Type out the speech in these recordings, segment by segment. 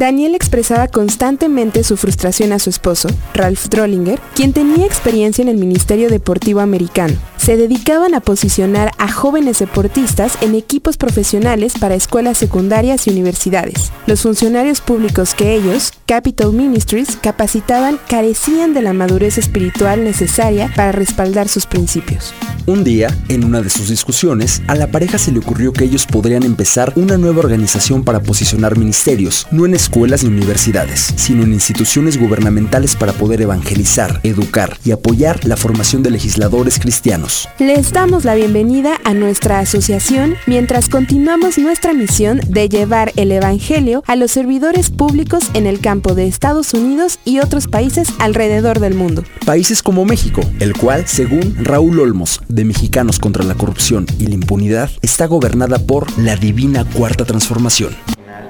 Daniel expresaba constantemente su frustración a su esposo, Ralph Drollinger, quien tenía experiencia en el Ministerio Deportivo Americano. Se dedicaban a posicionar a jóvenes deportistas en equipos profesionales para escuelas secundarias y universidades. Los funcionarios públicos que ellos, Capital Ministries, capacitaban carecían de la madurez espiritual necesaria para respaldar sus principios. Un día, en una de sus discusiones, a la pareja se le ocurrió que ellos podrían empezar una nueva organización para posicionar ministerios, no en escuelas ni universidades, sino en instituciones gubernamentales para poder evangelizar, educar y apoyar la formación de legisladores cristianos. Les damos la bienvenida a nuestra asociación mientras continuamos nuestra misión de llevar el Evangelio a los servidores públicos en el campo de Estados Unidos y otros países alrededor del mundo. Países como México, el cual, según Raúl Olmos, de Mexicanos contra la Corrupción y la Impunidad, está gobernada por la divina Cuarta Transformación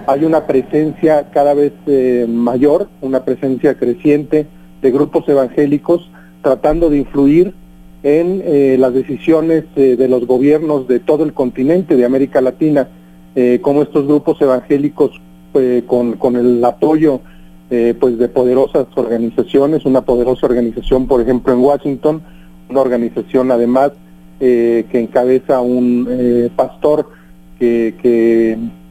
hay una presencia cada vez eh, mayor, una presencia creciente de grupos evangélicos tratando de influir en eh, las decisiones eh, de los gobiernos de todo el continente de América Latina, como estos grupos evangélicos con, con, el apoyo pues de poderosas organizaciones, una poderosa organización por ejemplo en Washington, una organización además que encabeza un pastor que,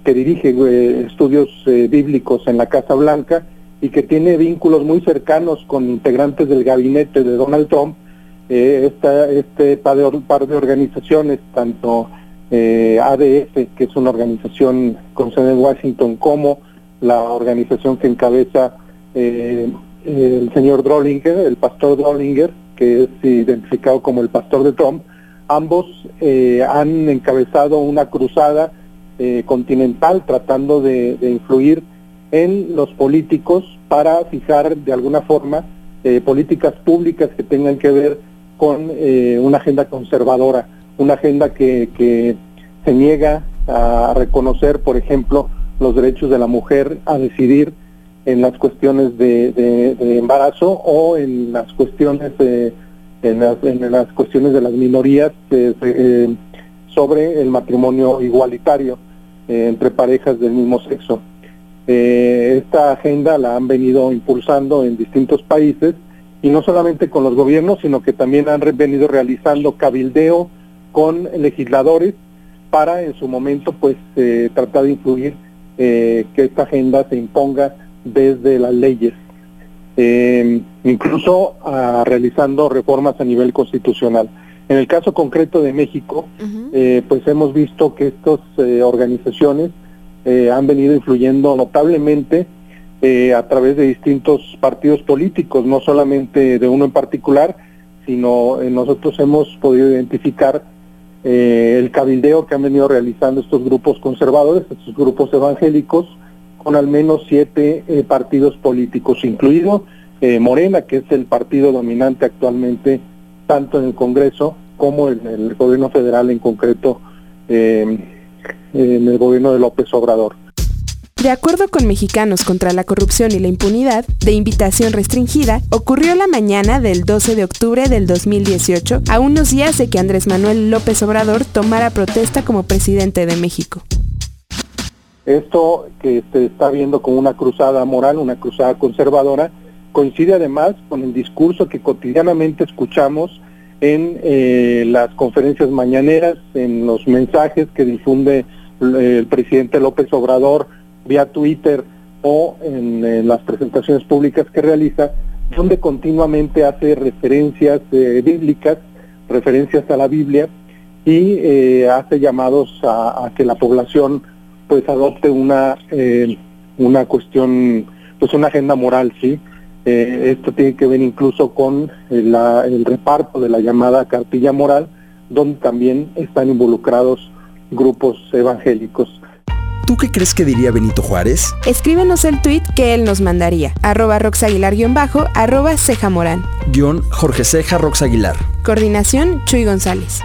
que dirige eh, estudios eh, bíblicos en la Casa Blanca y que tiene vínculos muy cercanos con integrantes del gabinete de Donald Trump, eh, este par de, organizaciones, tanto ADF, que es una organización con sede en Washington, como la organización que encabeza el señor Drollinger, el pastor Drollinger, que es identificado como el pastor de Trump, ambos han encabezado una cruzada eh, continental tratando de, influir en los políticos para fijar de alguna forma eh, políticas públicas que tengan que ver con eh, una agenda conservadora, una agenda que, se niega a reconocer, por ejemplo, los derechos de la mujer a decidir en las cuestiones de, embarazo o en las cuestiones de, en las, cuestiones de las minorías sobre el matrimonio igualitario. Eh, entre parejas del mismo sexo. Eh, esta agenda la han venido impulsando en distintos países y no solamente con los gobiernos, sino que también han venido realizando cabildeo con legisladores para en su momento pues eh, tratar de influir que esta agenda se imponga desde las leyes, incluso ah, realizando reformas a nivel constitucional. En el caso concreto de México, eh, pues hemos visto que estas eh, organizaciones eh, han venido influyendo notablemente a través de distintos partidos políticos, no solamente de uno en particular, sino nosotros hemos podido identificar el cabildeo que han venido realizando estos grupos conservadores, estos grupos evangélicos, con al menos siete partidos políticos, incluido Morena, que es el partido dominante actualmente tanto en el Congreso como en el gobierno federal en concreto, eh, en el gobierno de López Obrador. De acuerdo con Mexicanos contra la Corrupción y la Impunidad, de invitación restringida, ocurrió la mañana del 12 de octubre del 2018, a unos días de que Andrés Manuel López Obrador tomara protesta como presidente de México. Esto que se está viendo como una cruzada moral, una cruzada conservadora, coincide además con el discurso que cotidianamente escuchamos en eh, las conferencias mañaneras, en los mensajes que difunde el presidente López Obrador vía Twitter o en, las presentaciones públicas que realiza, donde continuamente hace referencias eh, bíblicas, referencias a la Biblia y eh, hace llamados a, que la población pues adopte una una cuestión pues una agenda moral, sí, eh, esto tiene que ver incluso con el reparto de la llamada cartilla moral, donde también están involucrados grupos evangélicos. ¿Tú qué crees que diría Benito Juárez? Escríbenos el tweet que él nos mandaría. Arroba roxaguilar-bajo, arroba ceja morán. Guión Jorge Ceja Roxaguilar. Coordinación Chuy González.